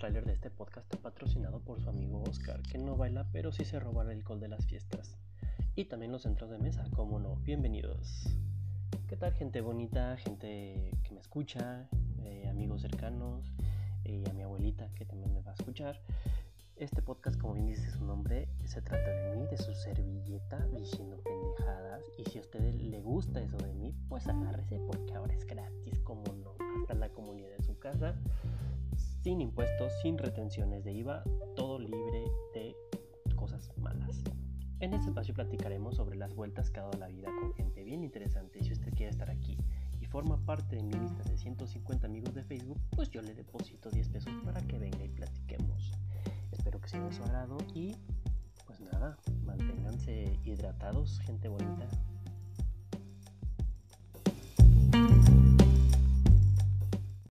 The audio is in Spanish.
tráiler de este podcast patrocinado por su amigo Oscar, que no baila pero sí se roba el alcohol de las fiestas. Y también los centros de mesa, como no. Bienvenidos. ¿Qué tal gente bonita, gente que me escucha, eh, amigos cercanos, y a mi abuelita que también me va a escuchar? Este podcast, como bien dice su nombre, se trata de mí, de su servilleta, diciendo pendejadas. Y si a usted le gusta eso de mí, pues agárrese porque ahora es gratis, como no. Hasta la comunidad de su casa sin impuestos, sin retenciones de IVA, todo libre de cosas malas. En este espacio platicaremos sobre las vueltas que ha dado la vida con gente bien interesante. Si usted quiere estar aquí y forma parte de mi lista de 150 amigos de Facebook, pues yo le deposito 10 pesos para que venga y platiquemos. Espero que sea de su agrado y pues nada, manténganse hidratados, gente bonita.